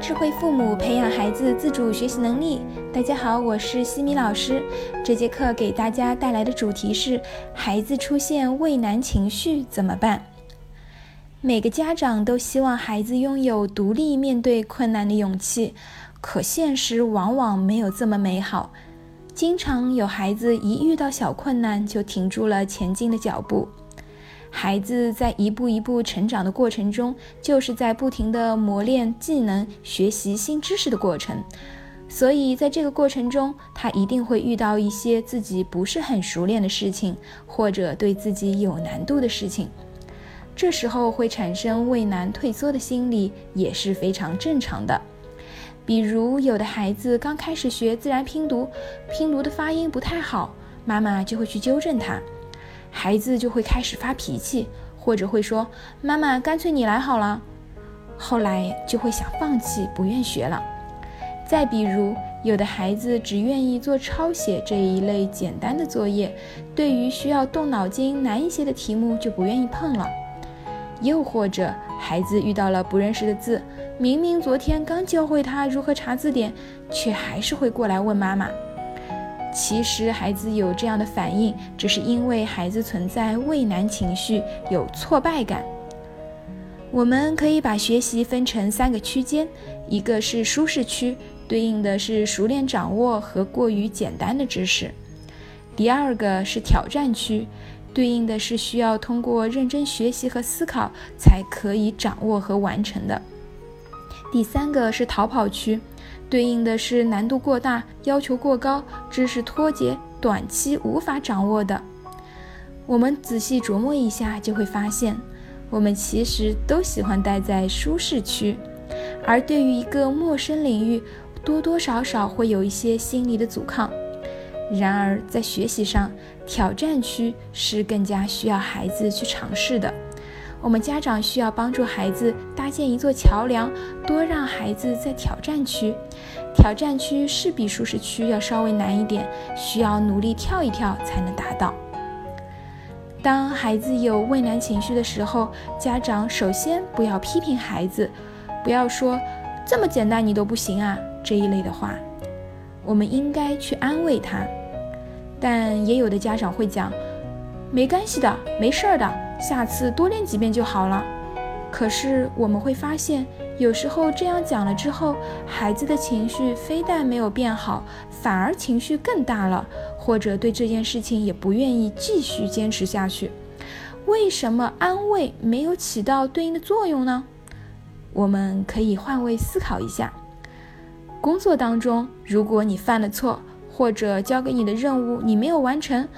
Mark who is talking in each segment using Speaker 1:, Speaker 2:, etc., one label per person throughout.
Speaker 1: 智慧父母培养孩子自主学习能力。大家好，我是西米老师。这节课给大家带来的主题是：孩子出现畏难情绪怎么办？每个家长都希望孩子拥有独立面对困难的勇气，可现实往往没有这么美好。经常有孩子一遇到小困难就停住了前进的脚步。孩子在一步一步成长的过程中，就是在不停地磨练技能、学习新知识的过程。所以，在这个过程中，他一定会遇到一些自己不是很熟练的事情，或者对自己有难度的事情。这时候会产生畏难、退缩的心理，也是非常正常的。比如，有的孩子刚开始学自然拼读，拼读的发音不太好，妈妈就会去纠正他。孩子就会开始发脾气，或者会说：“妈妈，干脆你来好了。”后来就会想放弃，不愿学了。再比如，有的孩子只愿意做抄写这一类简单的作业，对于需要动脑筋难一些的题目就不愿意碰了。又或者，孩子遇到了不认识的字，明明昨天刚教会他如何查字典，却还是会过来问妈妈。其实孩子有这样的反应，只是因为孩子存在畏难情绪，有挫败感。我们可以把学习分成三个区间，一个是舒适区，对应的是熟练掌握和过于简单的知识；第二个是挑战区，对应的是需要通过认真学习和思考才可以掌握和完成的；第三个是逃跑区。对应的是难度过大、要求过高、知识脱节、短期无法掌握的。我们仔细琢磨一下，就会发现，我们其实都喜欢待在舒适区，而对于一个陌生领域，多多少少会有一些心理的阻抗。然而，在学习上，挑战区是更加需要孩子去尝试的。我们家长需要帮助孩子建一座桥梁，多让孩子在挑战区。挑战区是比舒适区要稍微难一点，需要努力跳一跳才能达到。当孩子有畏难情绪的时候，家长首先不要批评孩子，不要说这么简单你都不行啊这一类的话，我们应该去安慰他。但也有的家长会讲，没关系的，没事儿的。下次多练几遍就好了。可是我们会发现，有时候这样讲了之后，孩子的情绪非但没有变好，反而情绪更大了，或者对这件事情也不愿意继续坚持下去。为什么安慰没有起到对应的作用呢？我们可以换位思考一下：工作当中，如果你犯了错，或者交给你的任务你没有完成，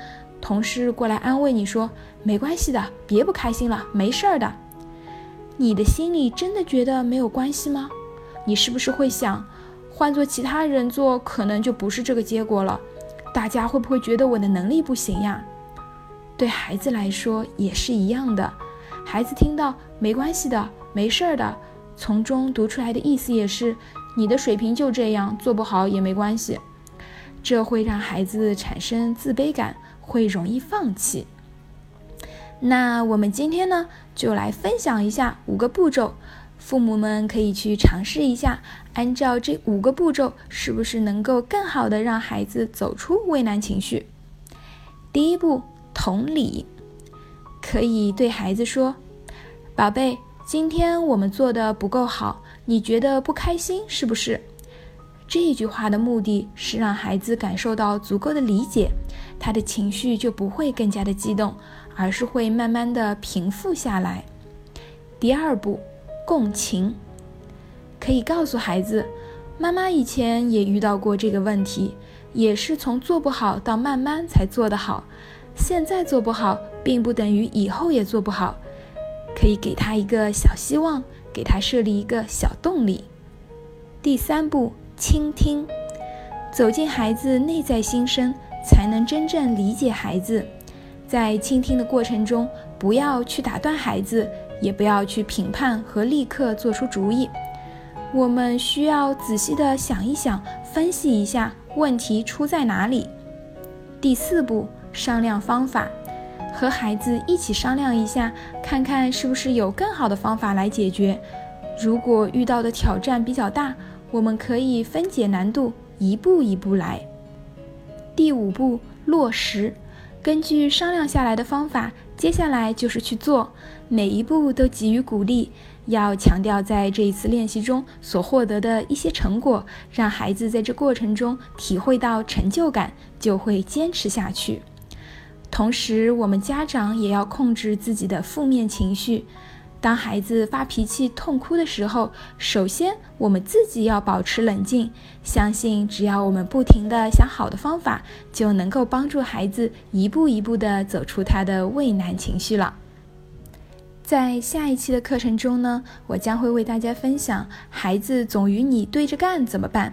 Speaker 1: 同事过来安慰你说。没关系的，别不开心了，没事儿的。你的心里真的觉得没有关系吗？你是不是会想，换做其他人做，可能就不是这个结果了？大家会不会觉得我的能力不行呀？对孩子来说也是一样的。孩子听到没关系的，没事儿的，从中读出来的意思也是，你的水平就这样，做不好也没关系。这会让孩子产生自卑感，会容易放弃。那我们今天呢，就来分享一下五个步骤，父母们可以去尝试一下，按照这五个步骤，是不是能够更好的让孩子走出畏难情绪？第一步，同理，可以对孩子说：“宝贝，今天我们做的不够好，你觉得不开心是不是？”这句话的目的是让孩子感受到足够的理解，他的情绪就不会更加的激动。而是会慢慢的平复下来。第二步，共情，可以告诉孩子，妈妈以前也遇到过这个问题，也是从做不好到慢慢才做得好。现在做不好，并不等于以后也做不好。可以给他一个小希望，给他设立一个小动力。第三步，倾听，走进孩子内在心声，才能真正理解孩子。在倾听的过程中，不要去打断孩子，也不要去评判和立刻做出主意。我们需要仔细的想一想，分析一下问题出在哪里。第四步，商量方法，和孩子一起商量一下，看看是不是有更好的方法来解决。如果遇到的挑战比较大，我们可以分解难度，一步一步来。第五步，落实。根据商量下来的方法，接下来就是去做，每一步都给予鼓励，要强调在这一次练习中所获得的一些成果，让孩子在这过程中体会到成就感，就会坚持下去。同时，我们家长也要控制自己的负面情绪。当孩子发脾气、痛哭的时候，首先我们自己要保持冷静，相信只要我们不停地想好的方法，就能够帮助孩子一步一步地走出他的畏难情绪了。在下一期的课程中呢，我将会为大家分享孩子总与你对着干怎么办。